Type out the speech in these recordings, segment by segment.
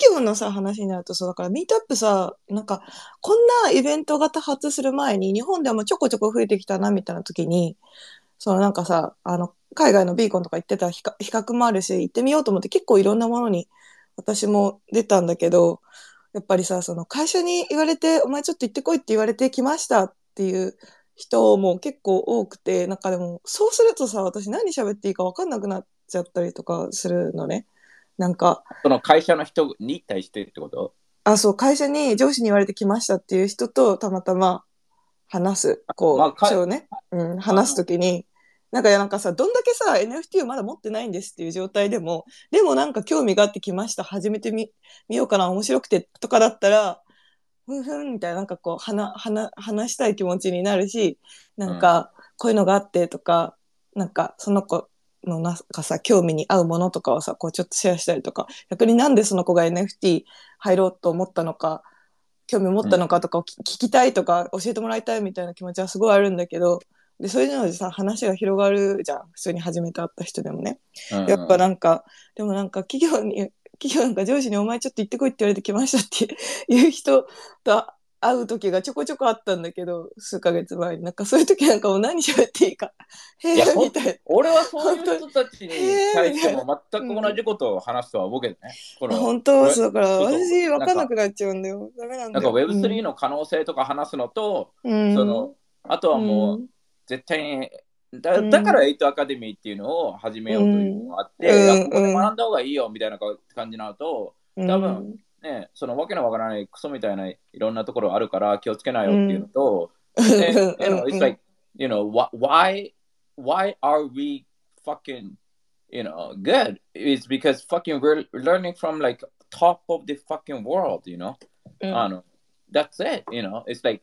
企業のさ、話になるとそうだから、ミートアップさ、なんか、こんなイベントが多発する前に、日本でもちょこちょこ増えてきたな、みたいな時に、そのなんかさ、あの、海外のビーコンとか行ってた比較もあるし、行ってみようと思って結構いろんなものに私も出たんだけど、やっぱりさ、その会社に言われて、お前ちょっと行ってこいって言われてきましたっていう人も結構多くて、なんかでも、そうするとさ、私何喋っていいか分かんなくなっちゃったりとかするのね。なんか、その会社の人に対してってこと？あ、そう、会社に上司に言われてきましたっていう人とたまたま話す、こう、まあかそうね、うん、話すときに、なんか、なんかさ、どんだけさ、NFT をまだ持ってないんですっていう状態でも、でもなんか興味があってきました、始めてみ、みようかな、面白くてとかだったら、ふんふんみたいな、なんかこう、話、話、話したい気持ちになるし、なんか、こういうのがあってとか、なんか、その子のなんかさ、興味に合うものとかをさ、こうちょっとシェアしたりとか、逆になんでその子が NFT 入ろうと思ったのか、興味を持ったのかとかを聞聞きたいとか、教えてもらいたいみたいな気持ちはすごいあるんだけど、で、そういうのでさ、話が広がるじゃん。普通に初めて会った人でもね。やっぱなんか、でもなんか企業に、企業なんか上司にお前ちょっと行ってこいって言われてきましたっていう人と会う時がちょこちょこあったんだけど、数ヶ月前に。なんかそういう時なんかもう何喋っていいか。へ いやえ、みたいな。俺はそういう人たちに 対しても全く同じことを話すとは思うけどね。この本当そうだから私分かんなくなっちゃうんだよ。ダメなんだなんかよ。Web3 の可能性とか話すのと、うん、そのあとはもう絶対にだだから8アカデミーっていうのを始めようというのがあって、うんここうんで学んだ方がいいよみたいな感じになると、うん、多分ね、そのわけのわからないクソみたいないろんなところあるから気をつけないよっていうのと、うん、ね you う know, ん it's like, you know, wh- why, why are we fucking, you know, good? It's because fucking we're learning from like top of the fucking world, you know? うんあの、that's it, you know? It's like,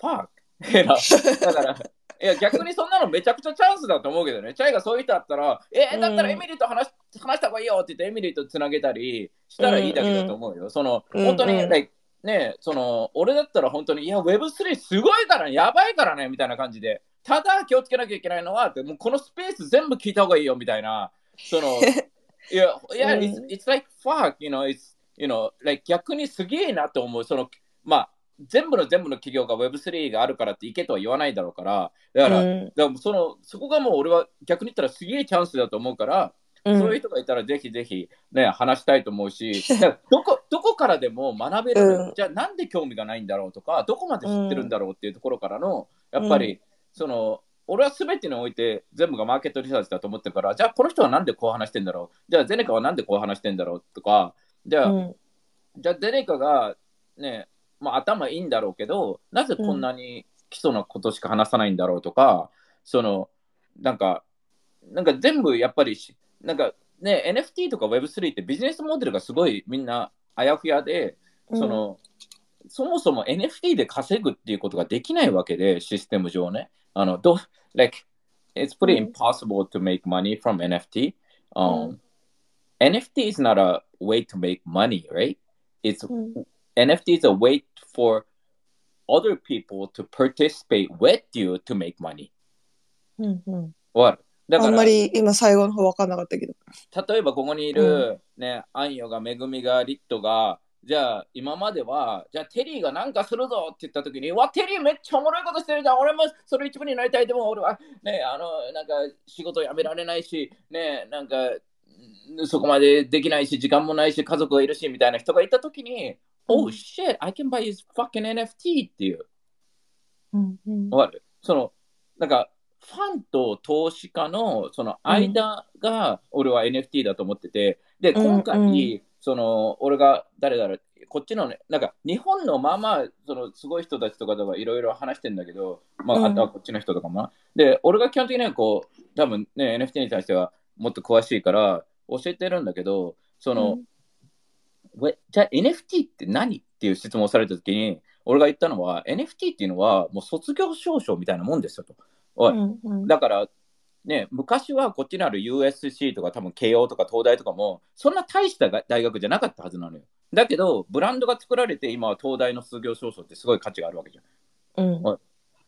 fuck. You know? だから、 いや逆にそんなのめちゃくちゃチャンスだと思うけどね。チャイがそういう人だったら、えーだったらエミリーと話し話した方がいいよって言ってエミリーとつなげたりしたらいいだけだと思うよ。その、うん本当に、うん like ね、その、俺だったら本当に、いや、Web3 すごいからね、やばいからね、みたいな感じで。ただ気をつけなきゃいけないのは、ってもうこのスペース全部聞いた方がいいよ、みたいな。その、いや、いや、うん it's, it's like fuck, you know, it's, you know, like 逆にすげえなと思う。その、まあ、全部の全部の企業が Web3 があるからっていけとは言わないだろうから、だから、うん。だからそのそこがもう俺は逆に言ったらすげえチャンスだと思うから、うん。そういう人がいたらぜひぜひ、ね、話したいと思うし、どこどこからでも学べる、うん。じゃあなんで興味がないんだろうとか、どこまで知ってるんだろうっていうところからの、やっぱり、その、俺は全てにおいて全部がマーケットリサーチだと思ってるから、じゃあこの人はなんでこう話してんだろう、じゃあゼネカはなんでこう話してんだろう？とか、じゃあ、うん。じゃあゼネカがね、まあ、頭いいんだろうけど、なぜこんなに基礎なことしか話さないんだろうとか、その、なんか、なんか全部やっぱりし、なんかね、NFT とか Web3 ってビジネスモデルがすごいみんなあやふやで、その、そもそも NFT で稼ぐっていうことができないわけで、システム上ね。あの、どう、like, it's pretty うん impossible to make money from NFT. う Um, NFT is not a way to make money, right? It's うん NFT is a way for other people to participate with you to make money. うんうんわかるだからあんまり今最後の方分かんなかったけど。例えばここにいる、ね、アンヨが、めぐみが、リットが、じゃあ今までは、じゃあテリーがなんかするぞって言ったときに、わ、テリーめっちゃおもろいことしてるじゃん、俺もそれ一部になりたい、でも俺はね、あの、なんか仕事辞められないし、ね、なんかんそこまでできないし、時間もないし、家族がいるし、みたいな人がいたときに、Oh shit, I can buy his fucking NFT っていう。うんうん。わかる？その、なんか、ファンと投資家のその間が俺は NFT だと思ってて、で、うん今回、うんその、俺が誰だろう、こっちのね、なんか、日本のまあまあ、その、すごい人たちとかとかいろいろ話してんだけど、まあ、うん。あとはこっちの人とかも。な。で、俺が基本的にはこう、多分ね、NFT に対してはもっと詳しいから教えてるんだけど、その、ウェじゃあ NFT って何っていう質問をされたときに、俺が言ったのは、NFT っていうのはもう卒業証書みたいなもんですよと。おいうんうんだから、ね、昔はこっちにある USC とか多分慶応とか東大とかも、そんな大したが大学じゃなかったはずなのよ。だけど、ブランドが作られて、今は東大の卒業証書ってすごい価値があるわけじゃん。うん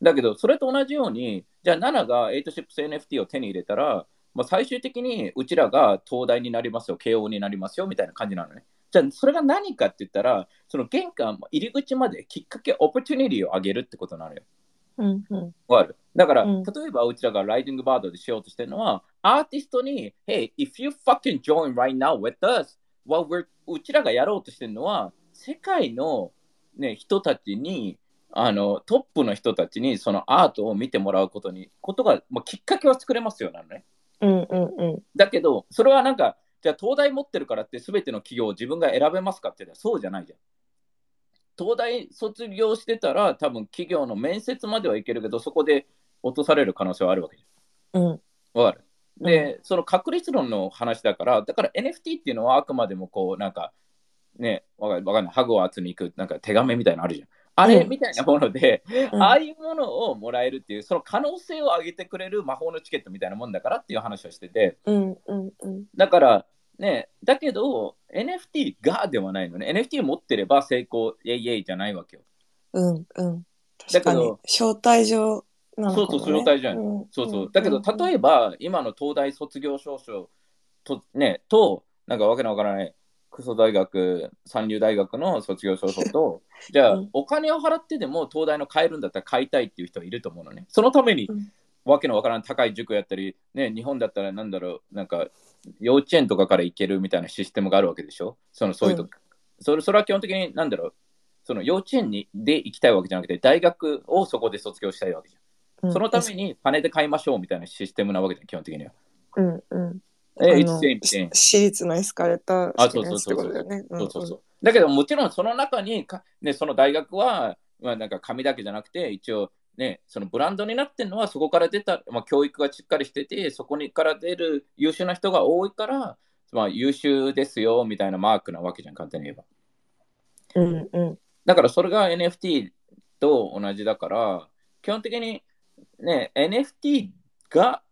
だけど、それと同じように、じゃあ、7が 8ships NFT を手に入れたら、まあ、最終的にうちらが東大になりますよ、慶応になりますよみたいな感じなのね。じゃあそれが何かって言ったら、その玄関、入り口まできっかけ、オプチュニティを上げるってことなのよ。うんうんだから、うん例えばうちらがライディングバードでしようとしてるのは、アーティストに、Hey, if you fucking join right now with us, what we're うちらがやろうとしてるのは、世界の、ね、人たちに、あのトップの人たちにそのアートを見てもらうことに、ことが、まあ、きっかけは作れますよなのね。うんうんうんだけど、それはなんか、じゃあ東大持ってるからって全ての企業を自分が選べますかって言ったらそうじゃないじゃん。東大卒業してたら多分企業の面接まではいけるけど、そこで落とされる可能性はあるわけじうんゃん。わかる？で、その確率論の話だから、だから NFT っていうのはあくまでもこう、なんか、ね、わかわかんない、ハグを集めに行く、なんか手紙みたいなのあるじゃん。あれうんみたいなもので、うん。ああいうものをもらえるっていう、その可能性を上げてくれる魔法のチケットみたいなもんだからっていう話をしてて、うんうんうん。だから、ね、だけど、NFT がではないのね。NFT 持ってれば成功、イェイイェイじゃないわけよ。うんうん。確かに招待状なのかも、ね、そうそう招待状やん。そうそう。だけど、例えば、今の東大卒業証書と、ね、と、なんかわけのわからない、クソ大学、三流大学の卒業証書と、じゃあ、うんお金を払ってでも東大の買えるんだったら買いたいっていう人はいると思うのね。そのために、うんわけのわからん高い塾やったり、ね、日本だったらなんだろう、なんか幼稚園とかから行けるみたいなシステムがあるわけでしょ？そのそういうと、うんそれそれは基本的になんだろう、その幼稚園にで行きたいわけじゃなくて、大学をそこで卒業したいわけじゃん。うんそのために金で買いましょうみたいなシステムなわけじゃん、基本的には。うんうんえ、あの it's same thing. 私立のエスカレーターあ式のやつってことだよねそうそうそう。だけどもちろんその中にか、ね、その大学は、まあ、なんか紙だけじゃなくて、一応ね、そのブランドになってるのはそこから出た、まあ、教育がしっかりしてて、そこにから出る優秀な人が多いから、まあ、優秀ですよみたいなマークなわけじゃん、簡単に言えば。うんうんだからそれが NFT と同じだから、基本的にね、NFT が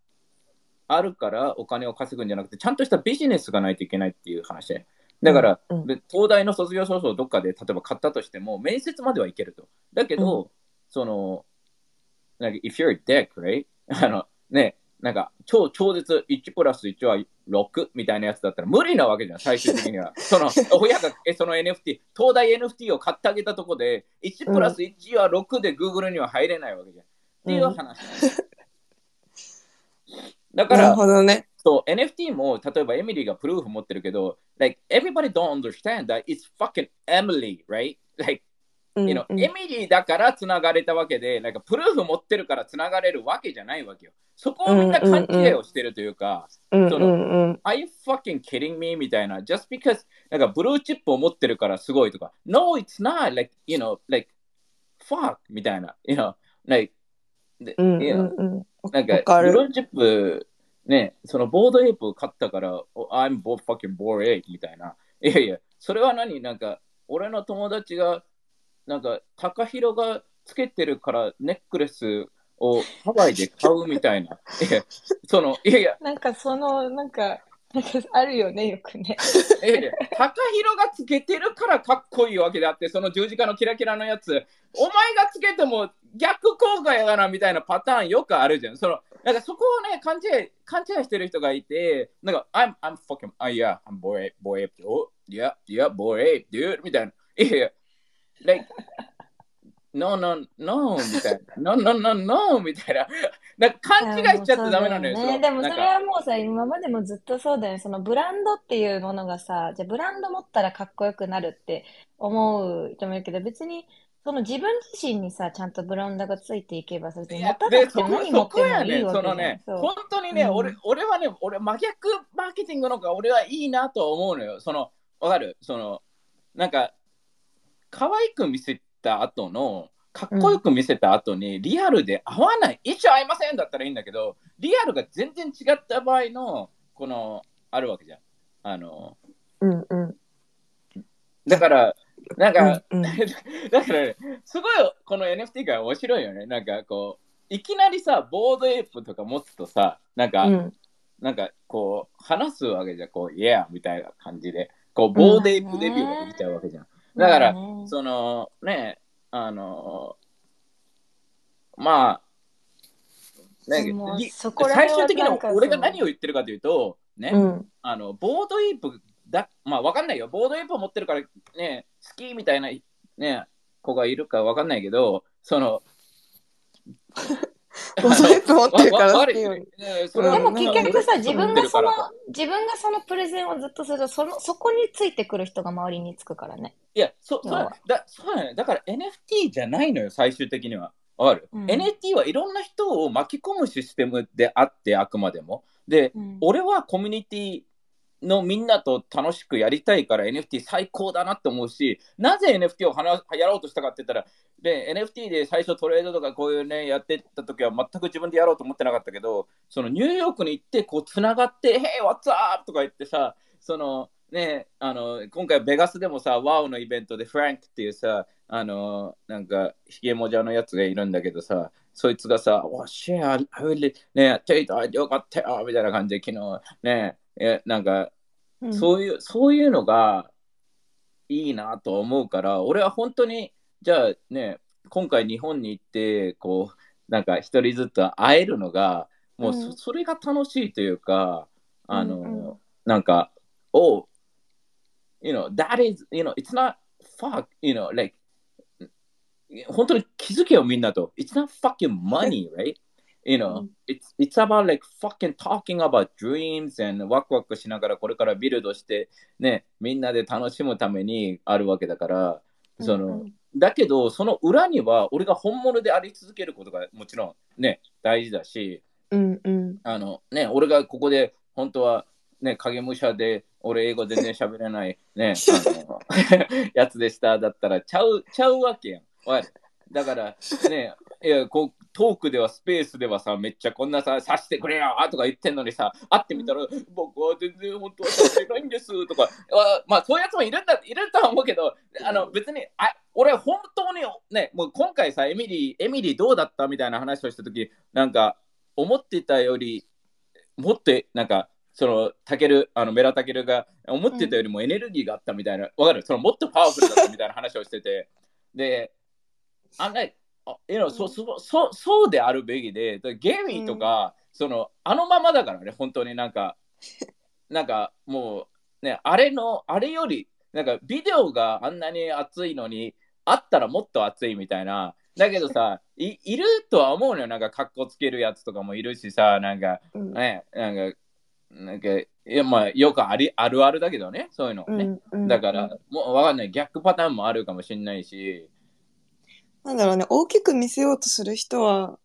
あるからお金を稼ぐんじゃなくて、ちゃんとしたビジネスがないといけないっていう話で。だから、うんで東大の卒業証書をどっかで例えば買ったとしても、面接まではいけると。だけど、その、なんか、if you're a dick, right? あの、ね、なんか、超超絶1プラス1は6みたいなやつだったら無理なわけじゃん、最終的には。その、親がえその NFT、東大 NFT を買ってあげたとこで、1プラス1は6で Google には入れないわけじゃん。っていう話だかなるら、ほどねそう、NFT も、例えばエミリーがプルーフ持ってるけど、like, everybody don't understand that it's fucking Emily, right? Like, うん you know, うんエミリーだからつながれたわけで、なんかプルーフ持ってるからつながれるわけじゃないわけよ。そこをみんな勘違いをしてるというか、うんそうんうん Are you fucking kidding me? みたいな。Just because なんかブルーチップを持ってるからすごいとか。No, it's not. Like, you know, like, fuck みたいな。You know, like, でうんうんうんなんかブルーチップ、ね、そのボードエイプ買ったから、oh, I'm bo- fucking bored ape みたいな。いやいや、それは何？なんか、俺の友達が、なんか、高弘がつけてるからネックレスをハワイで買うみたいな。いや、その、いやいや、なんかそのなんか あるよねよくねいやいや高弘がつけてるからかっこいいわけであって、その十字架のキラキラのやつ、お前がつけても逆効果やがなみたいなパターンよくあるじゃん。そのなんかそこをね、勘違い、勘違いしてる人がいて、なんか、I'm, I'm fucking, ah, yeah, I'm boy boy oh, yeah, yeah, boy dude, みたいな。いやいや、like, no, no, no, みたいな。no, no, no, no, みたいな。なんか勘違いしちゃってダメなのよ。ね、のでもそれはもうさ、今までもずっとそうだよね。そのブランドっていうものがさ、じゃあブランド持ったらかっこよくなるって思う人もいるけど、別にその自分自身にさ、ちゃんとブランドがついていけばさ、別に持たな何持ってもこやね、いいわけじゃん。そのね、本当にね、うん俺俺はね、俺真逆マーケティングの方が俺はいいなと思うのよ。その、わかる？その、なんか、可愛く見せた後の、かっこよく見せた後に、リアルで合わない、一緒合いませんだったらいいんだけど、リアルが全然違った場合の、この、あるわけじゃん。あの、うんうんだから、なんか、うんうん だからね、すごいこの NFT が面白いよね。なんかこう、いきなりさ、ボードエイプとか持つとさ、なんか、うんなんかこう、話すわけじゃん、こう、イエーみたいな感じで、こう、ボードエイプデビューができちゃうわけじゃん。だから、まあね。その、ね、あの、まあ、ね最終的に俺が何を言ってるかというと、ね、うん。あの、ボードエイプだまあわかんないよ。ボードエイプを持ってるからね、好きみたいなね、子がいるかわかんないけど、その、ボードエイプ持ってるからでも結局さ、自分がその自分がそのプレゼンをずっとすると、その、そこについてくる人が周りにつくからね。いや、そそうだそうだね。だから NFT じゃないのよ、最終的には。わかる、うん ?NFT はいろんな人を巻き込むシステムであって、あくまでも。で、うん俺はコミュニティのみんなと楽しくやりたいから NFT 最高だなって思うし、なぜ NFT を話やろうとしたかって言ったら、で NFT で最初トレードとかこういうね、やってた時は全く自分でやろうと思ってなかったけど、そのニューヨークに行って、こう、つながって、Hey, what's up? とか言ってさ、その、ね、あの今回ベガスでもさ、ワオのイベントでフランクっていうさ、あのなんかひげもじゃのやつがいるんだけどさ、そいつがさ、わシェア、I really ね、チェイトよかったよみたいな感じで昨日ね、えなんかうん。そういう、そういうのがいいなと思うから、俺は本当に、じゃあね、今回日本に行って、こう、なんか一人ずつ会えるのが、もうそ,、うん。それが楽しいというか、あの、うんうん。なんか、oh, you know, that is, you know, it's not fuck, you know, like, 本当に気づけよみんなと。It's not fucking money, right? You know, うん it's, it's about like fucking talking about dreams and ワクワクしながらこれからビルドしてね、みんなで楽しむためにあるわけだから、その、うんうんだけど、その裏には俺が本物であり続けることがもちろんね、大事だし、うんうんあのね、俺がここで本当はね、影武者で俺英語全然喋れないね、やつでしただったらちゃう、ちゃうわけやん。わかるだからね、いやこうトークではスペースではさ、めっちゃこんなさ、さしてくれよとか言ってんのにさ、会ってみたら、僕は全然本当はさしてないんですとか、あまあそういうやつもいるんだ、いるとは思うけど、あの別に、あ俺本当にね、もう今回さ、エミリー、エミリーどうだった？みたいな話をしたとき、なんか思ってたより、もっとなんか、そのタケル、あのメラタケルが思ってたよりもエネルギーがあったみたいな、わかる？そのもっとパワフルだったみたいな話をしてて、で、あんな、あ you know そそそそうであるべきで、でゲーミーとか、そのあのままだからね、本当に。なんか、なんかもう、ね、あれの、あれより、なんかビデオがあんなに熱いのに、あったらもっと熱いみたいな。だけどさ、いいるとは思うのよ。なんか、かっこつけるやつとかもいるしさ、なんか、うん。ね、なんか、なんか、いや、まあ、よくありあるあるだけどね、そういうのね。うんうんだから、もうわかんない。逆パターンもあるかもしれないし、なんだろうね、大きく見せようとする人は、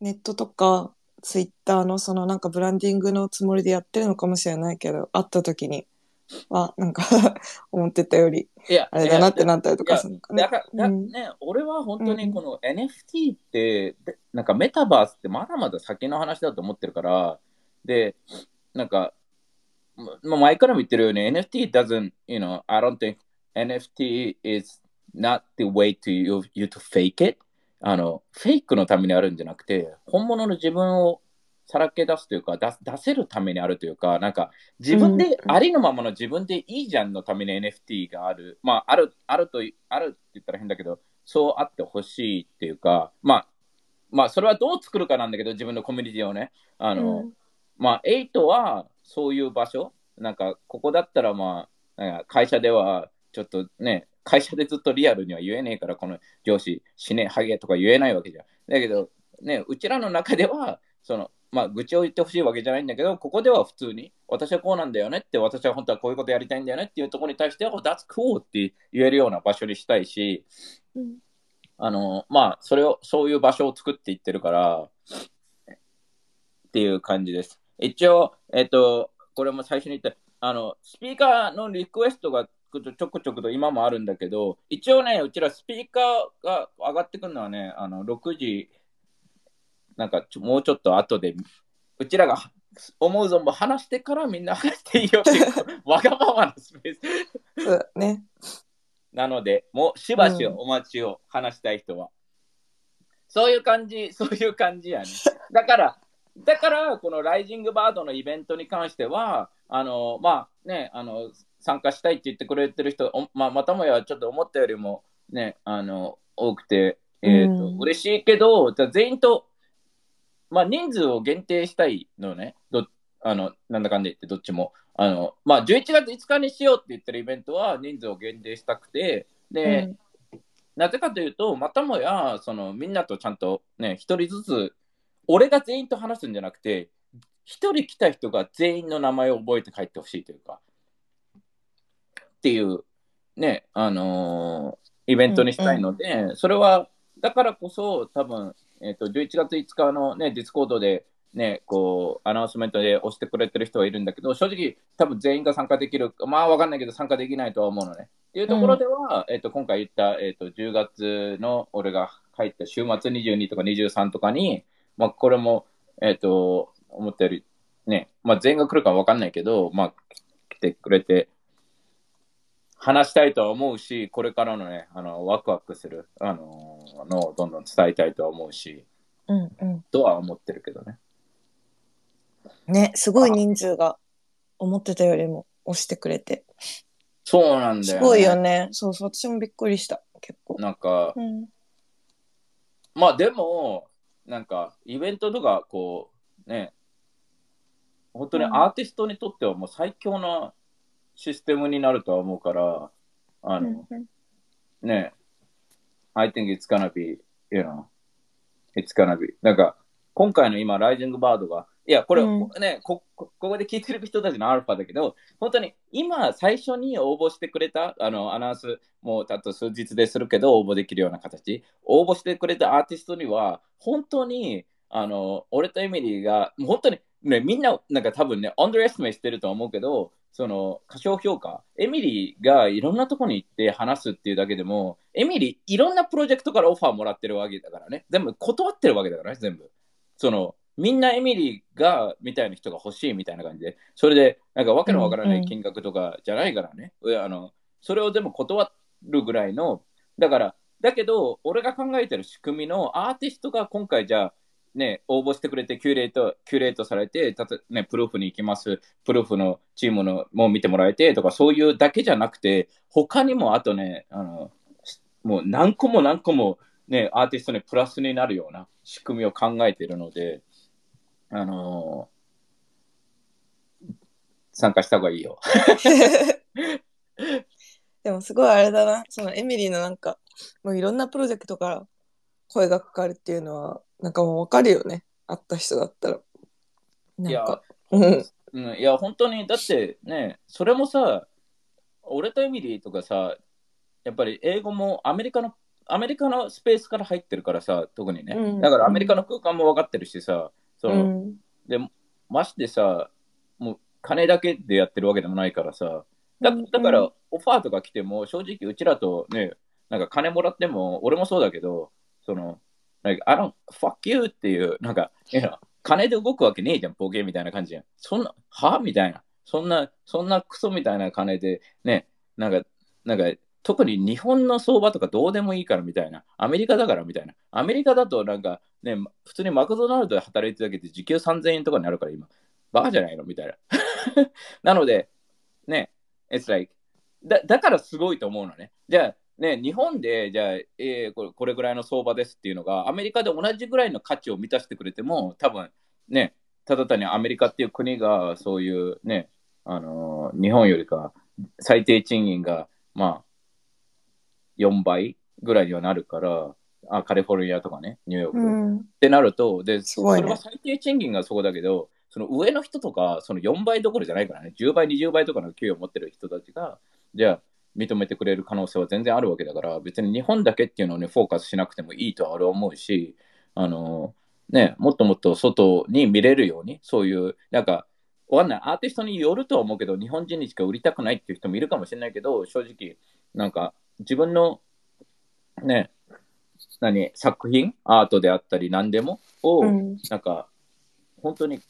ネットとか、ツイッターのそのなんかブランディングのつもりでやってるのかもしれないけど、会った時には、なんか 思ってたより、いや、あれだなってなったりとかするのかねだ。から、だうんね、俺は本当うんにこの NFT って、でなんかメタバースってまだまだ先の話だと思ってるから、で、なんか、ままあ前からも言ってるように NFT doesn't, you know, I don't think NFT is not the way to you, you to fake it. あの、フェイクのためにあるんじゃなくて、本物の自分をさらけ出すというか、出出せるためにあるというか、なんか、自分で、うんありのままの自分でいいじゃんのために NFT がある。まあ、ある、あると、あるって言ったら変だけど、そうあってほしいっていうか、まあ、まあ、それはどう作るかなんだけど、自分のコミュニティをね。あの、うんまあ、8はそういう場所、なんか、ここだったら、まあ、なんか会社では、ちょっとね、会社でずっとリアルには言えねえから、この上司、死ね、ハゲとか言えないわけじゃん。だけど、ね、うちらの中では、その、まあ、愚痴を言ってほしいわけじゃないんだけど、ここでは普通に、私はこうなんだよねって、私は本当はこういうことやりたいんだよねっていうところに対しては、oh, That's cool って言えるような場所にしたいし、うんあの、まあ、それを、そういう場所を作っていってるから、っていう感じです。一応、えっと、これも最初に言った、あの、スピーカーのリクエストがちょくちょくと今もあるんだけど、一応ね、うちらスピーカーが上がってくるのはね、あの、6時、なんかちょもうちょっと後で、うちらが思う存分話してからみんな話していいよっていう、わがままなスペース。そうだね。なので、もうしばしお待ちを話したい人は。そういう感じ、そういう感じやね。だから、だから、このライジングバードのイベントに関しては、あの、まあね、あの、参加したいって言ってくれてる人、おまあ、またもやちょっと思ったよりもね、あの、多くて、えっ、と、うん嬉しいけど、じゃあ全員と、まあ人数を限定したいのね。どあの、なんだかんだ言ってどっちも。あの、まあ、11月5日にしようって言ってるイベントは人数を限定したくて、で、うんなぜかというと、またもや、そのみんなとちゃんとね、一人ずつ、俺が全員と話すんじゃなくて、一人来た人が全員の名前を覚えて帰ってほしいというか、っていう、ね、あのーイベントにしたいので、それは、だからこそ、多分、えっ、と、11月5日のね、 Discord で、ね、こう、アナウンスメントで押してくれてる人はいるんだけど、正直、多分全員が参加できる、まあ、わかんないけど、参加できないとは思うのね。っていうところでは、えっ、と、今回言った、えっ、と、10月の俺が言った週末22とか23とかに、まあ、これも、えっ、と、思ったより、ね、まあ、全員が来るかわかんないけど、まあ、来てくれて、話したいとは思うし、これからのね、あの、ワクワクする、あののをどんどん伝えたいとは思うし、うんうん。とは思ってるけどね。ね、すごい人数が思ってたよりも押してくれて。そうなんだよ、ね。すごいよね。そうそう、私もびっくりした。結構。なんか、うん。まあでも、なんか、イベントとか、こう、ね、本当にアーティストにとってはもう最強なシステムになるとは思うから、あの、ね、I think it's gonna be, you know, it's gonna be. なんか、今回の今、ライジングバードが、いや、これ、うん。ねこ、こここで聞いてる人たちのアルファだけど、本当に今、最初に応募してくれた、あの、アナウンス、もう、あと数日でするけど、応募できるような形、応募してくれたアーティストには、本当に、あの、俺とエミリーが、もう本当に、ね、みんな、なんか多分ね、アンドレスメしてると思うけど、その過小評価、エミリーがいろんなとこに行って話すっていうだけでも、エミリー、いろんなプロジェクトからオファーもらってるわけだからね、全部断ってるわけだからね、全部。そのみんなエミリーがみたいな人が欲しいみたいな感じで、それで、なんかわけのわからない金額とかじゃないからね、いやあのそれを全部断るぐらいの、だから、だけど、俺が考えてる仕組みのアーティストが今回じゃあ、ね、応募してくれてキュレート、キュレートされて、たとね、プルーフに行きます、プルーフのチームのも見てもらえてとか、そういうだけじゃなくて、他にもあとね、あのもう何個も何個も、ね、アーティストにプラスになるような仕組みを考えているので、あの参加した方がいいよ。でもすごいあれだな。そのエミリーのなんか、もういろんなプロジェクトから声がかかるっていうのは、なんかもうわかるよね。会った人だったら。いやなんか、うん。うん、いや、本当に、だってね、それもさ、俺とエミリーとかさ、やっぱり英語もアメリカの、アメリカのスペースから入ってるからさ、特にね。うんだからアメリカの空間も分かってるしさ、そうの、ん。で、ましてさ、もう金だけでやってるわけでもないからさ、だだから、オファーとか来ても、正直うちらとね、なんか金もらっても、俺もそうだけど、その、like, I don't fuck you っていう、なんか、いや金で動くわけねえじゃん、ボケみたいな感じじゃん。そんな、は？みたいな。そんな、そんなクソみたいな金で、ね、なんか、なんか、特に日本の相場とかどうでもいいからみたいな。アメリカだからみたいな。アメリカだとなんか、ね、普通にマクドナルドで働いてるだけで時給3000円とかになるから今。バカじゃないのみたいな。なので、ね、it's like だだからすごいと思うのね。じゃあ、ね、日本で、じゃあ、えーこれ、これぐらいの相場ですっていうのが、アメリカで同じぐらいの価値を満たしてくれても、多分ね、ただ単にアメリカっていう国が、そういうね、あのー日本よりか、最低賃金が、まあ、4倍ぐらいにはなるから、あカリフォルニアとかね、ニューヨーク。うん。ってなると、で、すごいねそれは最低賃金がそこだけど、その上の人とか、その4倍どころじゃないからね、10倍、20倍とかの給与を持ってる人たちが、じゃあ、認めてくれる可能性は全然あるわけだから、別に日本だけっていうのをね、フォーカスしなくてもいいとは俺は思うし、あのね、もっともっと外に見れるように、そういう、なんか、わかんない、アーティストによるとは思うけど、日本人にしか売りたくないっていう人もいるかもしれないけど、正直、なんか、自分の、ね、何、作品、アートであったり、何でも、を、うん。なんか、本当に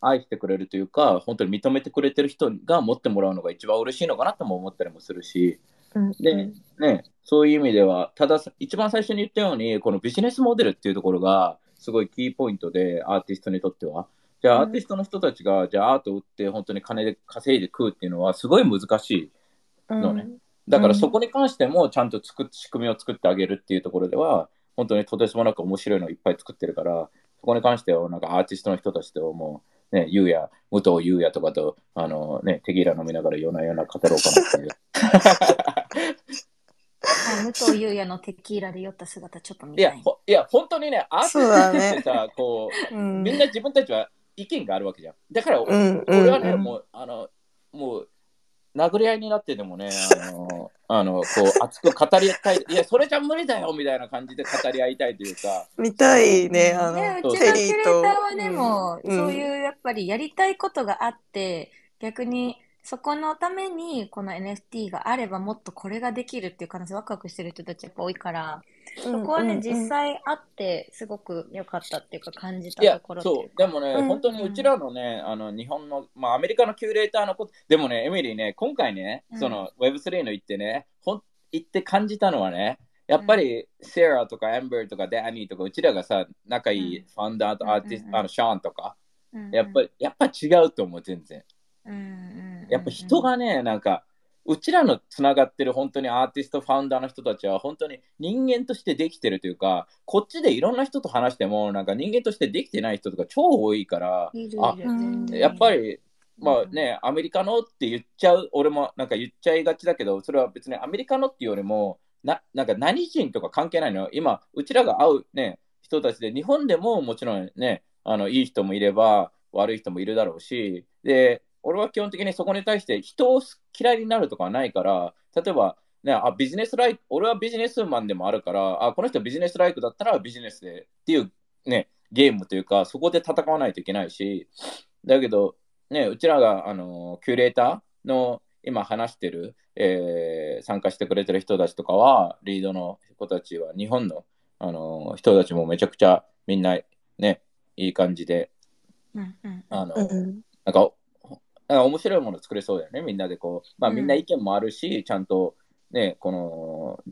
愛してくれるというか、本当に認めてくれてる人が持ってもらうのが一番嬉しいのかなとも思ったりもするし、うん。で、ね、そういう意味では、ただ、一番最初に言ったように、このビジネスモデルっていうところが、すごいキーポイントで、アーティストにとっては。じゃあ、うんアーティストの人たちが、じゃあ、アートを売って、本当に金で稼いで食うっていうのは、すごい難しい。のねだから、そこに関しても、ちゃんと作っ仕組みを作ってあげるっていうところでは、本当にとてつもなく面白いのをいっぱい作ってるから、そこに関しては、なんかアーティストの人たちともね、ゆうや、武藤優也とかと、あのね、テキーラ飲みながら夜な夜な語ろうかなっていう。はい武藤優也のテキーラで酔った姿ちょっと見たい、。いやほいや、本当にね、アーティスそうだトねってさ、こう、うんみんな自分たちは意見があるわけじゃん。だから、うん俺はね、うんもう、あの、もう、殴り合いになってでもね、あの、あのこう、熱く語りたい、いや、それじゃ無理だよみたいな感じで語り合いたいというか、見たいね、あね、の、うちのキュレータテリーと。ーはでも、うん。そういうやっぱりやりたいことがあって、逆にそこのためにこの NFT があればもっとこれができるっていう可能性ワクワクしてる人たちやっぱ多いから、うんそこはね、うん実際あってすごく良かったっていうか感じたところっていそう。でもね、うん本当にうちらのね、あの日本の、まあ、アメリカのキュレーターのこと、でもね、エミリーね、今回ね、うん。その Web3 の行ってね、ほん行って感じたのはね、やっぱり、セラとかエンバーとかダニーとか、うちらがさ、仲いいうん。ファウンダーとアーティスト、うんうんうん。あのシャーンとか、うんうん。やっぱり、やっぱ違うと思う、全然。やっぱ人がね、なんか、うちらのつながってる本当にアーティスト、ファウンダーの人たちは本当に人間としてできてるというか、こっちでいろんな人と話しても、なんか人間としてできてない人とか超多いから、あやっぱり、まあね、アメリカのって言っちゃう、俺もなんか言っちゃいがちだけど、それは別にアメリカのっていうよりも、ななんか何人とか関係ないのよ。今、うちらが会う、ね、人たちで、日本でももちろんね、あのいい人もいれば悪い人もいるだろうし、で、俺は基本的にそこに対して人を嫌いになるとかはないから、例えば、ね、あビジネスライク、俺はビジネスマンでもあるから、あこの人ビジネスライクだったらビジネスでっていう、ね、ゲームというか、そこで戦わないといけないし、だけど、ね、うちらが、あのキュレーターの今話してる、えー参加してくれてる人たちとかは、リードの子たちは、日本の、あの人たちもめちゃくちゃみんな、ね、いい感じで、うんうんあの、うん。なんか、なんか面白いもの作れそうだよね、みんなでこう。まあうんみんな意見もあるし、ちゃんとね、この、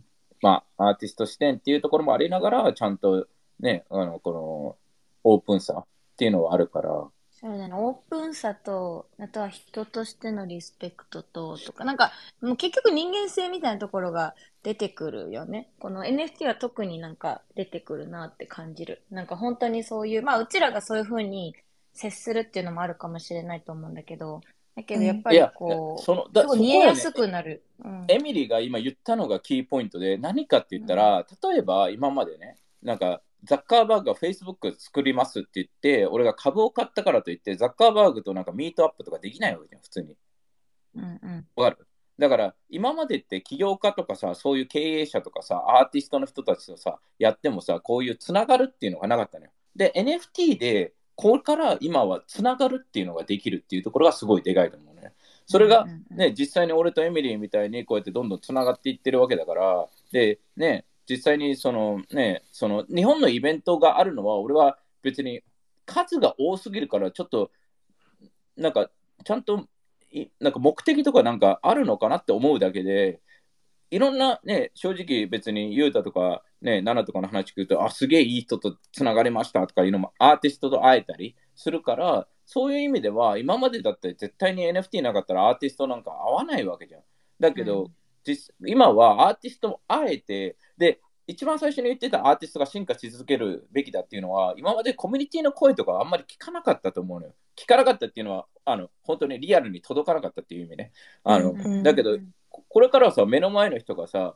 まあアーティスト視点っていうところもありながら、ちゃんとね、あの、この、オープンさっていうのはあるから、そうだね、オープンさと、あとは人としてのリスペクトと、とか、なんか、もう結局人間性みたいなところが出てくるよね。この NFT は特になんか出てくるなって感じる。なんか本当にそういう、まあうちらがそういうふうに接するっていうのもあるかもしれないと思うんだけど、だけどやっぱりこう、その、だ見えやすくなる。うん。エミリーが今言ったのがキーポイントで何かって言ったら、例えば今までねなんかザッカーバーグが Facebook 作りますって言って俺が株を買ったからといってザッカーバーグとなんかミートアップとかできないわけじゃん普通に。うんうん。わかる？だから今までって起業家とかさそういう経営者とかさアーティストの人たちとさやってもさこういうつながるっていうのがなかったのよ。で NFT でこれから今はつながるっていうのができるっていうところがすごいでかいと思うね。それがね、実際に俺とエミリーみたいにこうやってどんどんつながっていってるわけだから、で、ね、実際にそのね、その日本のイベントがあるのは、俺は別に数が多すぎるから、ちょっと、なんか、ちゃんと、いなんか目的とかなんかあるのかなって思うだけで、いろんなね、正直別にユータとかね、ナナとかの話聞くと、あ、すげえいい人とつながりましたとかいうのもアーティストと会えたりするから、そういう意味では、今までだって絶対に NFT なかったらアーティストなんか会わないわけじゃん。だけど、うん実今はアーティストも会えて、で、一番最初に言ってたアーティストが進化し続けるべきだっていうのは、今までコミュニティの声とかあんまり聞かなかったと思うのよ。聞かなかったっていうのは、あの本当にリアルに届かなかったっていう意味ね。あのうんうんだけど、ここれからはさ、目の前の人がさ、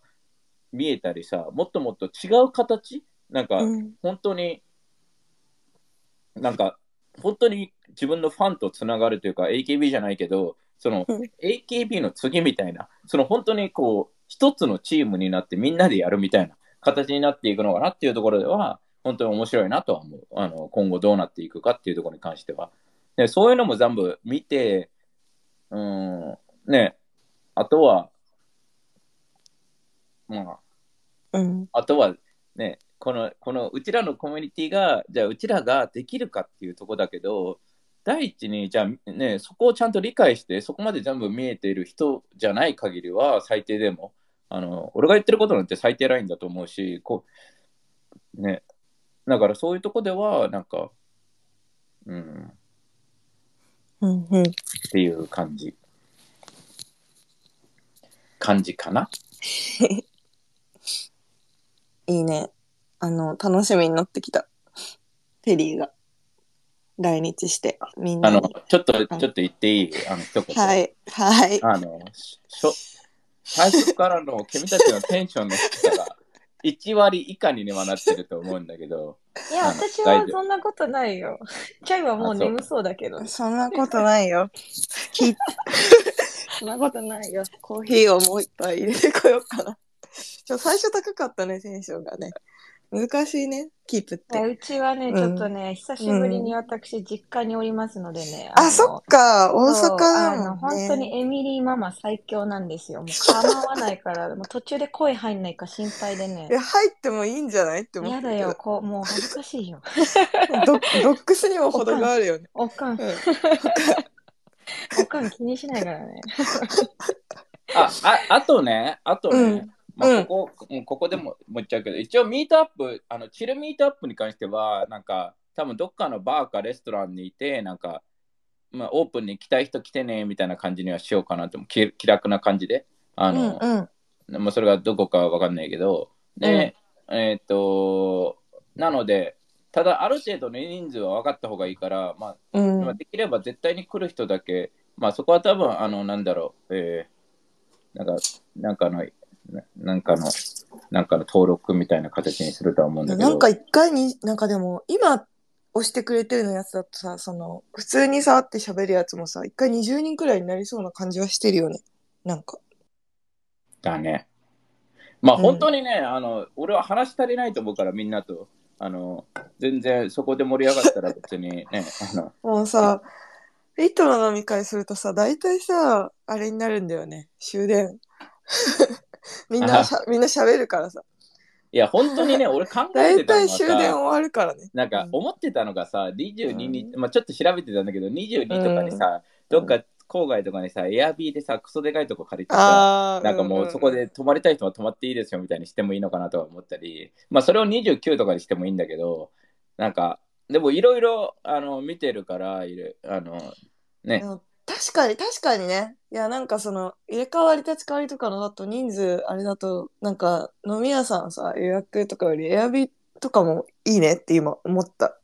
見えたりさ、もっともっと違う形？なんか、うん本当に、なんか、本当に自分のファンとつながるというか、AKB じゃないけど、その、うん AKB の次みたいな、その本当にこう、一つのチームになってみんなでやるみたいな形になっていくのかなっていうところでは、本当に面白いなとは思う。あの今後どうなっていくかっていうところに関しては。でそういうのも全部見て、うん、ね、あとは、まあ、うんあとはね、この、このうちらのコミュニティが、じゃあうちらができるかっていうところだけど、第一に、じゃあね、そこをちゃんと理解して、そこまで全部見えている人じゃない限りは、最低でも、あの、俺が言ってることなんて最低ラインだと思うし、こう、ね、だからそういうとこでは、なんか、うん、うんうんっていう感じ。感じかな？いいね。あの、楽しみになってきた。テリーが。来日して、みんなに。あの、ちょっと、ちょっと言っていい？あの、一言。はい、はい。あの、しょ最初からの 君たちのテンションの低さが1割以下にはなってると思うんだけど、いや、私はそんなことないよ。チャイはもう眠そうだけど。そんなことないよ。きそんなことないよ。コーヒーをもう一杯入れてこようかな。ちょ最初高かったね、テンションがね。難しいね、キープって。うちはね、うんちょっとね、久しぶりに私、実家におりますのでね。あ、のそっか、大そう阪だもんね。本当にエミリーママ最強なんですよ。もう構わないから、もう途中で声入んないか心配でねい。や、入ってもいいんじゃないって思ってるけど嫌だよ、こう、もう恥ずかしいよ。ドドックスにも程があるよね。おかん、うんおかん気にしないからね。あ、ああとね、あとね、うんまあ、うんここ、もうここでももう言っちゃうけど、一応ミートアップ、あの、チルミートアップに関しては、なんか、多分どっかのバーかレストランにいて、なんか、まあ、オープンに来たい人来てね、みたいな感じにはしようかなと思う。気気楽な感じで。あの、うんうん。まあ、それがどこかは分かんないけど、で、えーっと、なので、ただある程度の人数は分かった方がいいから、まあ、うんまあできれば絶対に来る人だけ、まあそこは多分、あの、なんだろう、えー、なんか、なんかの、ななんかの、なんかの登録みたいな形にするとは思うんだけど、なんか一回に、なんかでも、今押してくれてるのやつだとさ、その、普通にさって喋るやつもさ、一回20人くらいになりそうな感じはしてるよね。なんか。だね。まあうん本当にね、あの、俺は話足りないと思うから、みんなと。あの、全然そこで盛り上がったら別にね、あの、もうさ、リットの飲み会するとさ、大体さ、あれになるんだよね。終電。みんなしゃ、みんな喋るからさ。いや、本当にね、俺考え大てたのは体終電さ、終わるからね。なんかうん。思ってたのがさ、22に、うまあちょっと調べてたんだけど、22とかにさ、どっか郊外とかにさ、エアビーでさ、クソでかいとこ借りてさ、あーなんかもうそこで泊まりたい人は泊まっていいですよみたいにしてもいいのかなとは思ったり、まあそれを29とかにしてもいいんだけど、なんか、でもいろいろあの見てるから、いるあの、ね。で、も確かに確かにね。いやなんかその入れ替わり立ち替わりとかのだと人数あれだとなんか飲み屋さんさ予約とかよりエアビーとかもいいねって今思った。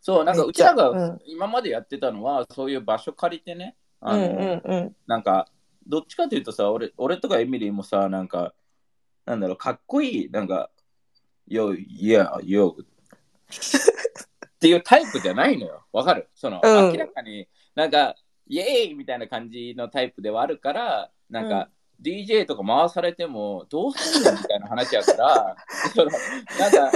そう、なんかうちらがうん。今までやってたのは、そういう場所借りてね、あの、うんうんうん。なんか、どっちかというとさ、俺俺とかエミリーもさ、なんか、なんだろう、かっこいい、なんか、よ、いや、よ、っていうタイプじゃないのよ。わかる？その、うん。明らかになんか、イエーイみたいな感じのタイプではあるから、なんか、DJ とか回されても、どうすんのみたいな話やから、そのなんか、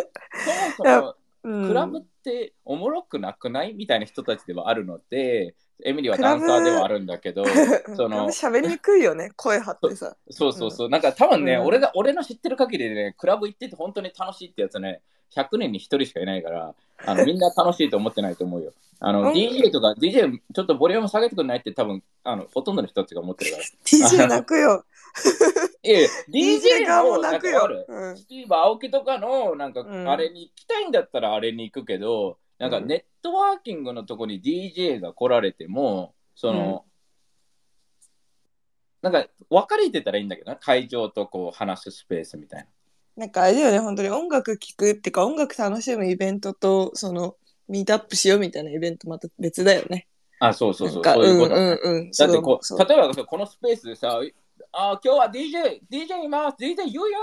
そもそも、うん。クラブっておもろくなくないみたいな人たちではあるので、エミリーはダンサーではあるんだけど、その喋りにくいよね声張ってさ。そうそうそう、なんか多分ね、うん。俺が俺の知ってる限りでね、クラブ行ってて本当に楽しいってやつね、100年に1人しかいないから、あのみんな楽しいと思ってないと思うよ。あの、うん。DJ とか、DJ ちょっとボリューム下げてくんないって多分、あの、ほとんどの人たちが思ってるから。DJ 泣くよ。いやいや DJ 側ものなん泣くよ。スティーブ・アオキとかの、なんか、うん。あれに行きたいんだったらあれに行くけど、なんかうん。ネットワーキングのとこに DJ が来られても、その、なんか分かれてたらいいんだけどな、会場とこう話すスペースみたいな。なんかあれだよね本当に。音楽聴くっていうか音楽楽しむイベントとそのミートアップしようみたいなイベントまた別だよね。あ、そうそうそう、そういうこと。うんうんうん。だってこう、例えばさこのスペースでさ、あ今日は DJ、DJ います、DJ 言うよ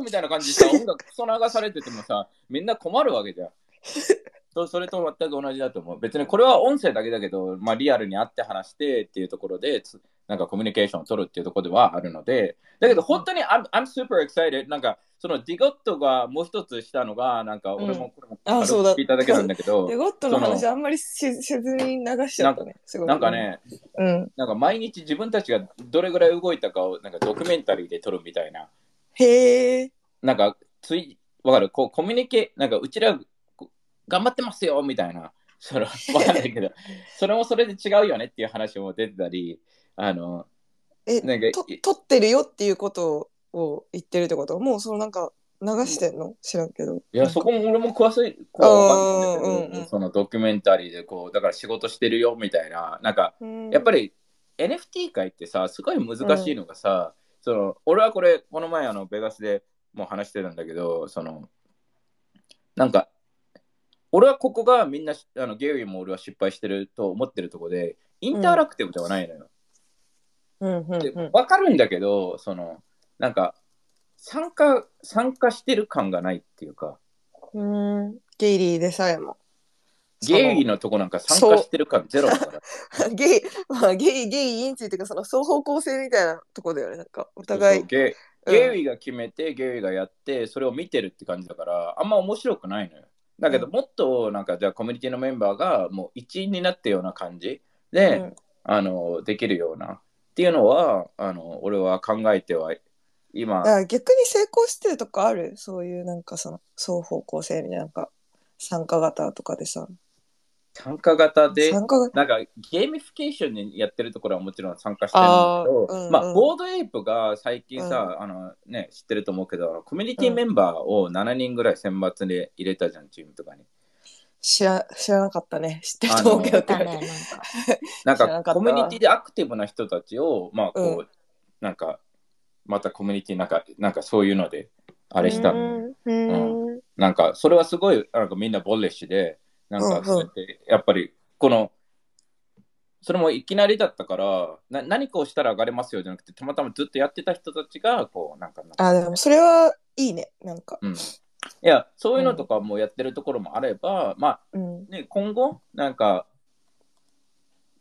ーみたいな感じでさ、音楽クソ流されててもさ、みんな困るわけじゃん。そそれと全く同じだと思う。別にこれは音声だけだけど、まあ、リアルに会って話してっていうところで、つなんかコミュニケーションを取るっていうところではあるので、だけど本当に I'm, I'm super excited. なんかそのディゴットがもう一つしたのが、なんか俺もこれもあそうだ聞いただけなんだけどで、ゴッドの話あんまりしせずに流しちゃったね。すごいなんか。ね、うん。なんか毎日自分たちがどれぐらい動いたかをなんかドキュメンタリーで撮るみたいな。へえ。なんかつい、わかる？こうコミュニケ、なんかうちら頑張ってますよみたいな。その わかんないけど、それもそれで違うよねっていう話も出てたり、あの、え、なんかと撮ってるよっていうことを言ってるってこと？もうそのなんか流してんの？知らんけど。いや、そこも俺も詳しい、こうわかんないんだけど、うんうんそのドキュメンタリーでこう、だから仕事してるよみたいな、なんか、うん。やっぱり NFT 界ってさ、すごい難しいのがさ、その俺はこれ、この前あのベガスでもう話してたんだけど、そのなんか俺はここがみんなあのゲイリーも俺は失敗してると思ってるところでインタラクティブではないのよ。うんうんでかるんだけどそのなんか参加参加してる感がないっていうかうん。ゲイリーでさえも。ゲイのとこなんか参加してる感ゼロだから。ゲイ、まあ、ゲイ、ゲイインチっていうか、その双方向性みたいなとこだよね。なんか、お互い。そうそうゲイうんゲイが決めて、ゲイがやって、それを見てるって感じだから、あんま面白くないのよ。だけど、うん。もっとなんか、じゃあコミュニティのメンバーがもう一員になったような感じで、うん。あのできるようなっていうのは、あの俺は考えては、今。逆に成功してるとこある？そういうなんかその双方向性みたいななんか参加型とかでさ参加型で、なんかゲーミフィケーションにやってるところはもちろん参加してるんだけど、あーうんうん。まあ、 Bored Ape が最近さ、あのね、知ってると思うけど、コミュニティメンバーを7人ぐらい選抜で入れたじゃん、チームとかに。知ら知らなかったね。知ってると思うけど なんか。なんかコミュニティでアクティブな人たちを、まあこう、うん。なんか、またコミュニティなんか、なんかそういうので、あれしたの。うんうん。なんか、それはすごい、なんかみんなボレッシュで、なんかそうやって、やっぱり、この、それもいきなりだったからな、何かをしたら上がれますよじゃなくて、たまたまずっとやってた人たちが、こう、なんか、あでもそれはいいねなんか。うん。いや、そういうのとかもやってるところもあれば、まあ、うん。ね、今後、なんか、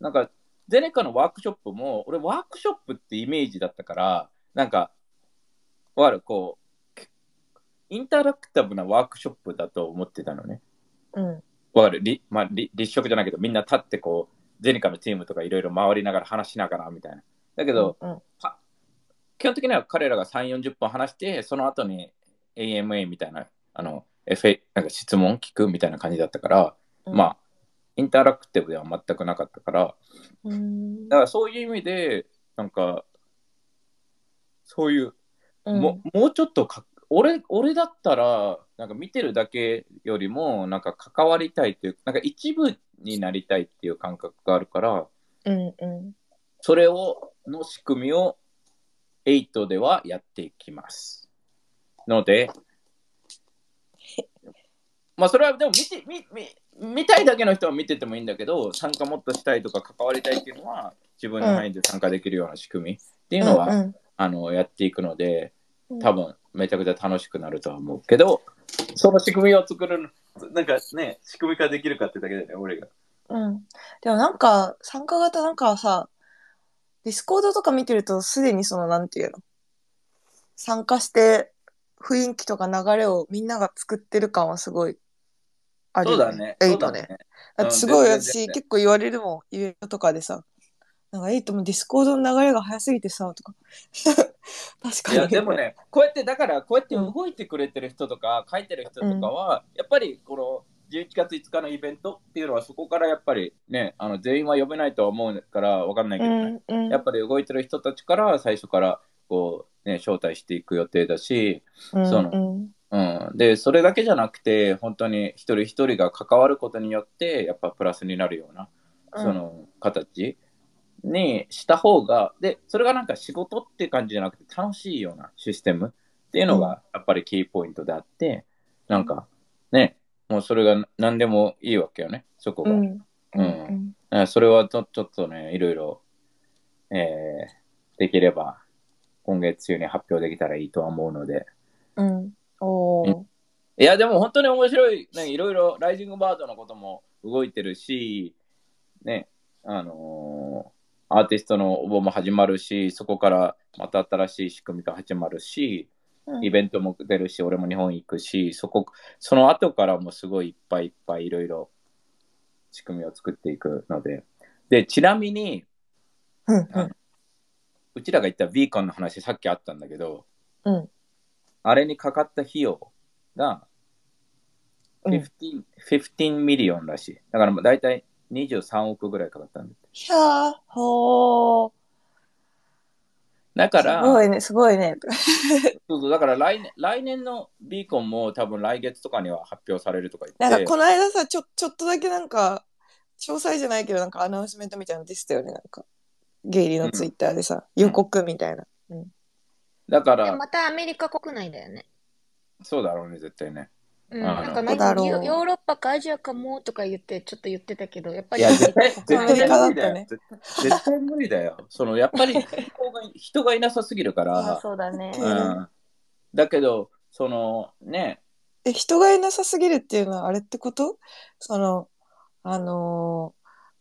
なんか、ゼネカのワークショップも、俺、ワークショップってイメージだったから、なんか、わかる、こう、インタラクティブなワークショップだと思ってたのね。うんわかる、りまあ、り立食じゃないけど、みんな立って、こう、ゼネカのチームとかいろいろ回りながら話しながらみたいな。だけど、うん基本的には彼らが3、40分話して、その後に AMA みたいな、あの、FA、なんか質問聞くみたいな感じだったから、うん。まあ、インタラクティブでは全くなかったから、うん。だからそういう意味で、なんか、そういう、うん。ももうちょっとか、俺俺だったら、なんか見てるだけよりも、なんか関わりたいっていう、なんか一部になりたいっていう感覚があるから、うんうん。それを、の仕組みを8ではやっていきます。ので、まあそれはでも見て見見見たいだけの人は見ててもいいんだけど、参加もっとしたいとか関わりたいっていうのは、自分の範囲で参加できるような仕組みっていうのは、うんあのやっていくので、うん多分めちゃくちゃ楽しくなるとは思うけど、その仕組みを作るの、なんかね、仕組み化できるかってだけでね、俺が。うんでもなんか参加型なんかさ Discord とか見てるとすでにそのなんていうの参加して雰囲気とか流れをみんなが作ってる感はすごいあるよそうだね。エイトねね。すごい私結構言われるもんイベントとかでさなんかエイトも Discord の流れが早すぎてさとか。確かに。いやでもね、こうやってだからこうやって動いてくれてる人とか、書いてる人とかは、やっぱりこの11月5日のイベントっていうのはそこからやっぱりね、あの全員は呼べないとは思うからわかんないけうどね、んうん。やっぱり動いてる人たちから最初からこうね、招待していく予定だし、うんそのうん。うん、で、それだけじゃなくて、本当に一人一人が関わることによって、やっぱプラスになるような、うん。その形にした方が、で、それがなんか仕事って感じじゃなくて、楽しいようなシステムっていうのが、やっぱりキーポイントであって、なんか、ね、もうそれが何でもいいわけよね、そこが。うん。ううん。それはちょちょっとね、いろいろ、えーできれば、今月中に発表できたらいいとは思うので、うん。おー。いや、でも本当に面白い、ね、いろいろ、ライジングバードのことも動いてるし、ね、あのーアーティストの応募も始まるし、そこからまた新しい仕組みが始まるし、うんイベントも出るし、俺も日本行くし、そこ、その後からもすごいいっぱいいっぱいいろいろ仕組みを作っていくので。で、ちなみに、うんうんうちらが言った VeeConの話さっきあったんだけど、うんあれにかかった費用がうん15、15 million らしい。だからだいたい23億ぐらいかかったんだって。ひゃーほー。だから、すごいねすごいね。そうそうだから来年来年の VeeConも多分来月とかには発表されるとかなん言って、かこの間さちょちょっとだけなんか詳細じゃないけどなんかアナウンスメントみたいなの出てたよねなんか。ゲイリーのツイッターでさ、予告みたいな、だから、でまたアメリカ国内だよね。そうだろうね、絶対ね。うん、あなんかヨヨーロッパかアジアかもとか言ってちょっと言ってたけど、やっぱりいや、絶対、絶対無理だよ。絶対絶対無理だよ。そのやっぱり人が人がいなさすぎるかあら。そうだね。ううん。だけど、そのね、え、人がいなさすぎるっていうのはあれってこと？その、あの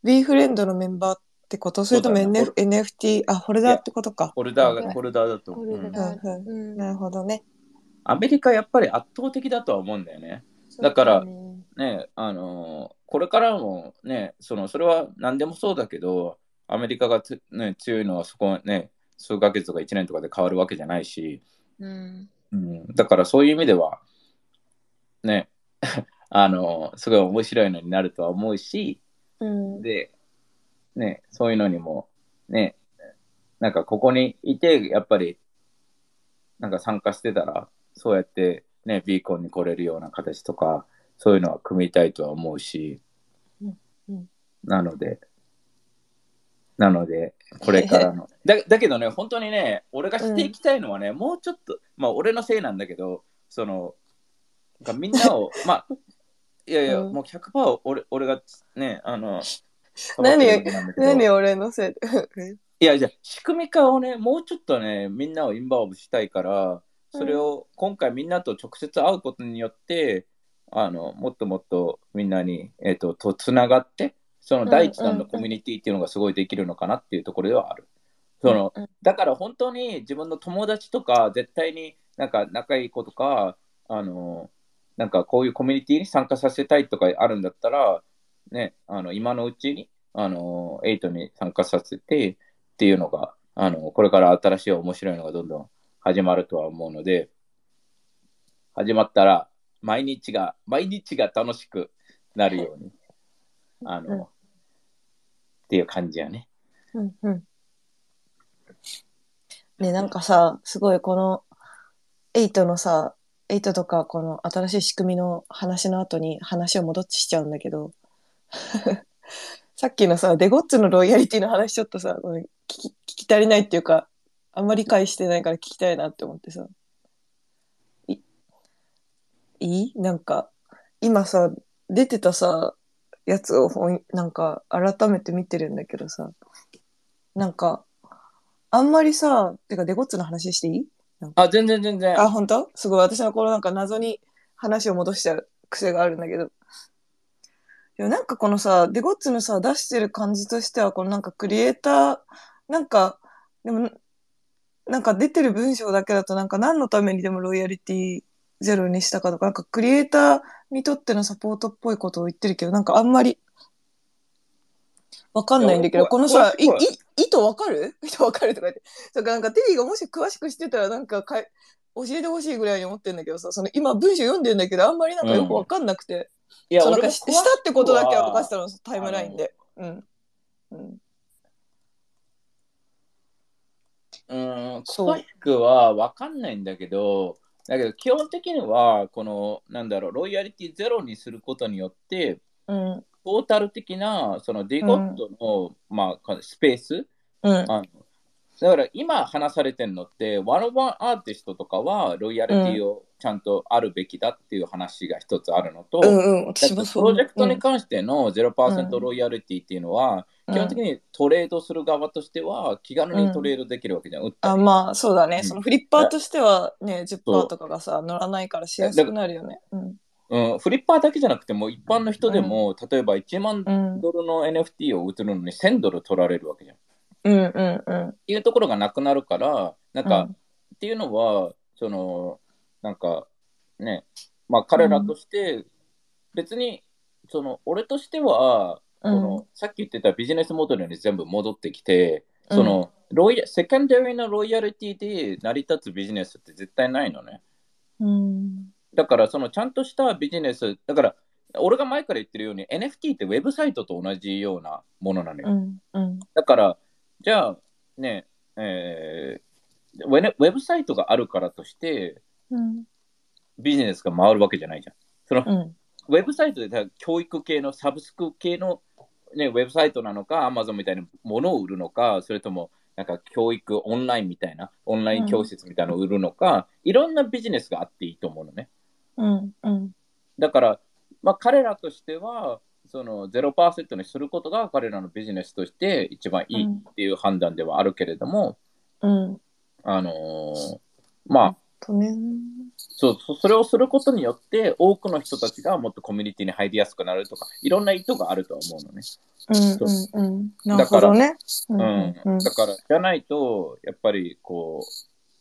ー、B フレンドのメンバーってこと？それとも、NF NFT、あ、ホルダーってことか。ホルダーが、ホルダーだと思う。なるほどね。アメリカやっぱり圧倒的だとは思うんだよね。だからねね、あのーこれからもね、そのそれは何でもそうだけど、アメリカがつ、ね、強いのはそこね、数ヶ月とか1年とかで変わるわけじゃないし、うん。うん、だからそういう意味では、ね、あのーすごい面白いのになるとは思うし、うん。で、ね、そういうのにも、ね、なんかここにいて、やっぱり、なんか参加してたら、そうやってね、ビーコンに来れるような形とか、そういうのは組みたいとは思うしうんうん、なので、なので、これからの。だだけどね、本当にね、俺がしていきたいのはね、もうちょっと、まあ俺のせいなんだけど、その、みんなを、まあ、いやいや、うんもう100%俺俺がね、あの、何何俺のせいで？いや、じゃあ仕組み化をね、もうちょっとね、みんなをインバーブしたいから、それを今回みんなと直接会うことによって、あの、もっともっとみんなに、えっ、と、とつながって、その第一弾のコミュニティっていうのがすごいできるのかなっていうところではある。だから本当に自分の友達とか、絶対になんか仲いい子とか、あの、なんかこういうコミュニティに参加させたいとかあるんだったら、ね、あの、今のうちに、あの、エイトに参加させてっていうのが、あの、これから新しい面白いのがどんどん始まるとは思うので、始まったら、毎日が、毎日が楽しくなるように、あの、うんっていう感じやね。うん。うん。ね、なんかさ、すごいこの、エイトのさ、エイトとかこの新しい仕組みの話の後に話を戻しちゃうんだけど、さっきのさ、デゴッツのロイヤリティの話ちょっとさ、聞き聞き足りないっていうか、あんまり理解してないから聞きたいなって思ってさ。いいい？なんか、今さ、出てたさ、やつをほんなんか改めて見てるんだけどさ、なんか、あんまりさ、てかデゴッツの話していい？あ、全然全然。あ、本当？すごい。私のこのなんか謎に話を戻しちゃう癖があるんだけど。でもなんかこのさ、デゴッツのさ、出してる感じとしては、このなんかクリエイター、なんか、でも、なんか出てる文章だけだとなんか何のためにでもロイヤリティゼロにしたかとか、なんかクリエイターにとってのサポートっぽいことを言ってるけど、なんかあんまりわかんないんだけど、いやこのさ、い、い意図わかる？意図わかるとか言って。だからなんかテリーがもし詳しくしてたらなんかかい教えてほしいぐらいに思ってんだけどさ、その今文章読んでんだけど、あんまりなんかよくわかんなくて。いや、そうなんかしたってことだけは分かってたはの、タイムラインで。うん。うん。うーん、そう詳しくは分かんないんだけど、だけど基本的には、この、なんだろう、ロイヤリティゼロにすることによって、うん。トータル的な、そのディゴットの、まあ、スペース、うん。あのだから今話されてるのって、ワンオワンアーティストとかはロイヤリティをちゃんとあるべきだっていう話が一つあるのと、うんうん。プロジェクトにうん関してのう0%んロイヤリティっていうのは、うん基本的にトレードする側としては気軽にトレードできるわけじゃん。売ったあ、りまあ、そうだね。うんそのフリッパーとしてはね、そう10%とかがさ、乗らないからしやすくなるよね。うん。うん、フリッパーだけじゃなくても、一般の人でも、例えば1万うん。ドルの NFT を売ってるのに1000ドル取られるわけじゃん。っうんうんうん。ていうところがなくなるから、なんか、うんっていうのは、その、なんか、ね、まあ彼らとして、別に、その、俺としては、このさっき言ってたビジネスモデルに全部戻ってきて、その、ロイヤセカンダリーのロイヤリティで成り立つビジネスって絶対ないのね。うん。だから、そのちゃんとしたビジネス、だから、俺が前から言ってるように NFT ってウェブサイトと同じようなものなのよ。うんうん。だから、じゃあ、ね、えーウェネウェブサイトがあるからとして、うん。ビジネスが回るわけじゃないじゃん。その、うん。ウェブサイトでだ教育系のサブスク系の、ね、ウェブサイトなのか、アマゾンみたいなものを売るのか、それとも、なんか教育オンラインみたいな、オンライン教室みたいなのを売るのか、いろんなビジネスがあっていいと思うのね。うんうん。だから、まあ、彼らとしては、その0%にすることが彼らのビジネスとして一番いいっていう判断ではあるけれども、うん。あのーまあ、とね。そうそそれをすることによって多くの人たちがもっとコミュニティに入りやすくなるとかいろんな意図があるとは思うのね。うんうんうん。なるほどね。ううんんうんだからじゃないとやっぱりこ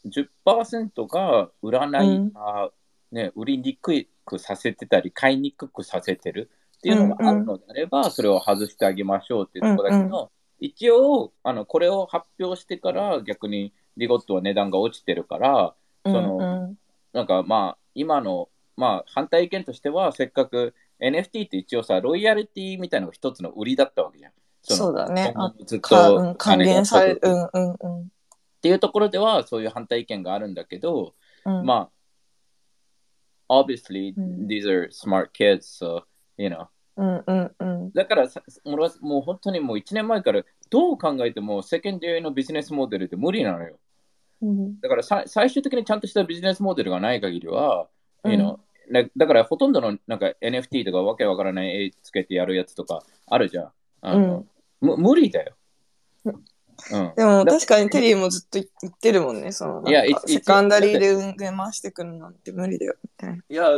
う10%が売らない、うんあね、売りにくくさせてたり買いにくくさせてるっていうのがあるのであれば、それを外してあげましょうっていうところだけど、うん一応あのこれを発表してから逆にリゴットは値段が落ちてるからうんそのなんかまあ今の、まあ、反対意見としてはせっかく NFT って一応さロイヤリティみたいなのが一つの売りだったわけじゃん。のそうだねずっか、とうん、還元される。うんうんうん。っていうところではそういう反対意見があるんだけど、うん、まあ obviously うん these are smart kids so you know うんうんうん。だからさ俺はもう本当にもう1年前からどう考えてもセカンダリのビジネスモデルって無理なのようんだからさ最終的にちゃんとしたビジネスモデルがない限りは、うん you know だだからほとんどのなんか NFT とかわけわからない絵つけてやるやつとかあるじゃん。あのむ無理だよ。うん、でもだ確かにテリーもずっと言ってるもんね。そのなんかいやセカンダリーで運営回してくるなんて無理だよ。いや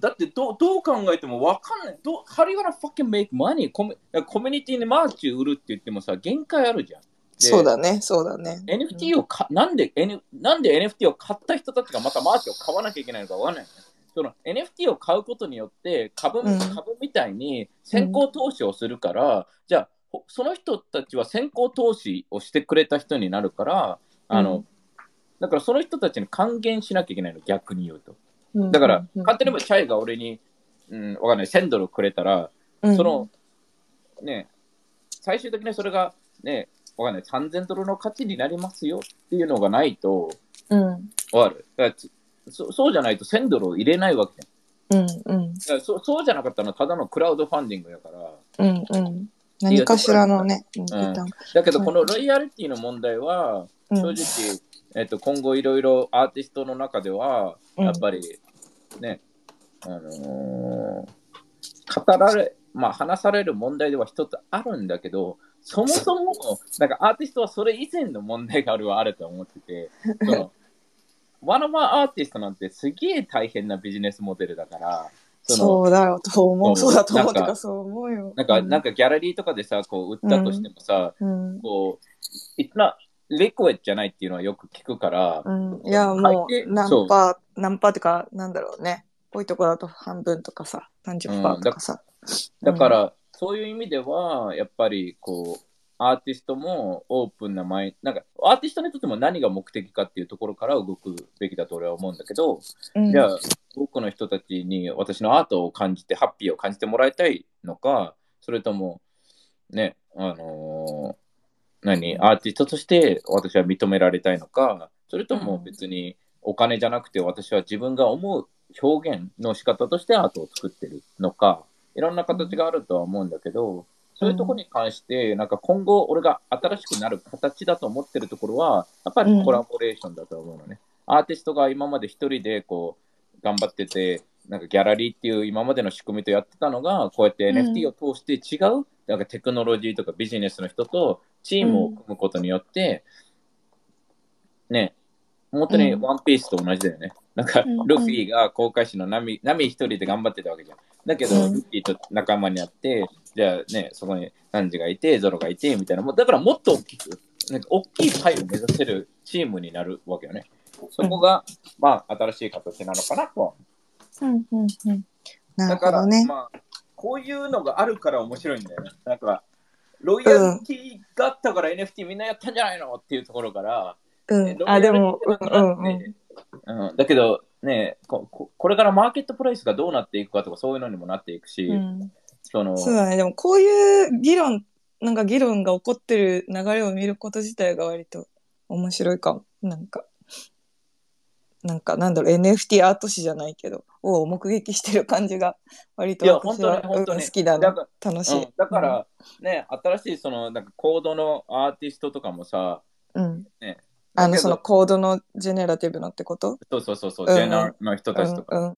だってどうどう考えてもわかんない。どう How are you gonna fucking make money? コミコミュニティに merch 売るって言ってもさ、限界あるじゃん。でそうだね、そうだね。NFT をか、なんで、N、なんで NFT を買った人たちがまた merch を買わなきゃいけないのかわかんない。よね。その NFT を買うことによって株,、うん。株みたいに先行投資をするから、じゃあほその人たちは先行投資をしてくれた人になるから、あの、うん。だからその人たちに還元しなきゃいけないの、逆に言うと。うん。だから、うん。勝手に言えばチャイが俺に、うん、わかんない、1000ドルくれたら、うん。その、ね、最終的にそれが、ね、わかんない、3000ドルの価値になりますよっていうのがないと、うん。わかる？だからつそそうじゃないと1000ドルを入れないわけじゃん。うんうん。だからそそうじゃなかったらただのクラウドファンディングだから。うんうん。何かしらのね、リターンだけど、このロイヤリティの問題は、うん。正直、えっと、今後いろいろアーティストの中では、うん。やっぱりね、あのー語られ、まあ話される問題では一つあるんだけど、そもそも、なんかアーティストはそれ以前の問題があるはあると思ってて、その、ワノマアーティストなんてすげえ大変なビジネスモデルだから、そのそうだよと思う。そうだと思う。なんかそう思うよ。なんか、なんかギャラリーとかでさ、こう売ったとしてもさ、うん。こう、いな、リクエじゃないっていうのはよく聞くから、うん。いや、もう、何そうパー、何パーってか、なんだろうね。多いとこだと半分とかさ、何十パーとかさ。だから、そういう意味では、やっぱりこう、アーティストもオープンなマイなんか、アーティストにとっても何が目的かっていうところから動くべきだと俺は思うんだけど、うん。じゃあ、多くの人たちに私のアートを感じて、ハッピーを感じてもらいたいのか、それとも、ね、あのー何、アーティストとして私は認められたいのか、それとも別にお金じゃなくて私は自分が思う表現の仕方としてアートを作ってるのか、いろんな形があるとは思うんだけど、そういうところに関して、なんか今後俺が新しくなる形だと思ってるところは、やっぱりコラボレーションだと思うのね。アーティストが今まで一人でこう頑張ってて、なんかギャラリーっていう今までの仕組みとやってたのが、こうやってうん。NFT を通して違う、なんかテクノロジーとかビジネスの人とチームを組むことによって、ね、本当にワンピースと同じだよね。なんかうん、ルフィが航海士のナミナミ一人で頑張ってたわけじゃん。だけど、うんルフィと仲間になって、じゃあね、そこにサンジがいて、ゾロがいて、みたいな。だからもっと大きく、なんか大きいパイを目指せるチームになるわけよね。そこが、まあ、新しい形なのかなとはうんうんうん。なだから、るほどね。まあ、こういうのがあるから面白いんだよね。なんか、ロイヤリティがあったから NFT みんなやったんじゃないのっていうところから、うん。あ、でも、うんうんうん。ねうん、だけどねここ、これからマーケットプライスがどうなっていくかとかそういうのにもなっていくし、うんそのそうだね。でも、こういう議論、なんか議論が起こってる流れを見ること自体が割と面白いかも。なんか、なんか、なんだろう、NFT アート誌じゃないけど、を目撃してる感じが割といや私は本当に本当にうん好きだな。楽しい。うん、だから、ね、新しいそのなんかコードのアーティストとかもさ、うん。ね、あの、そのコードのジェネラティブのってこと？そうそうそうそう、ジェナーの人たちとか、うん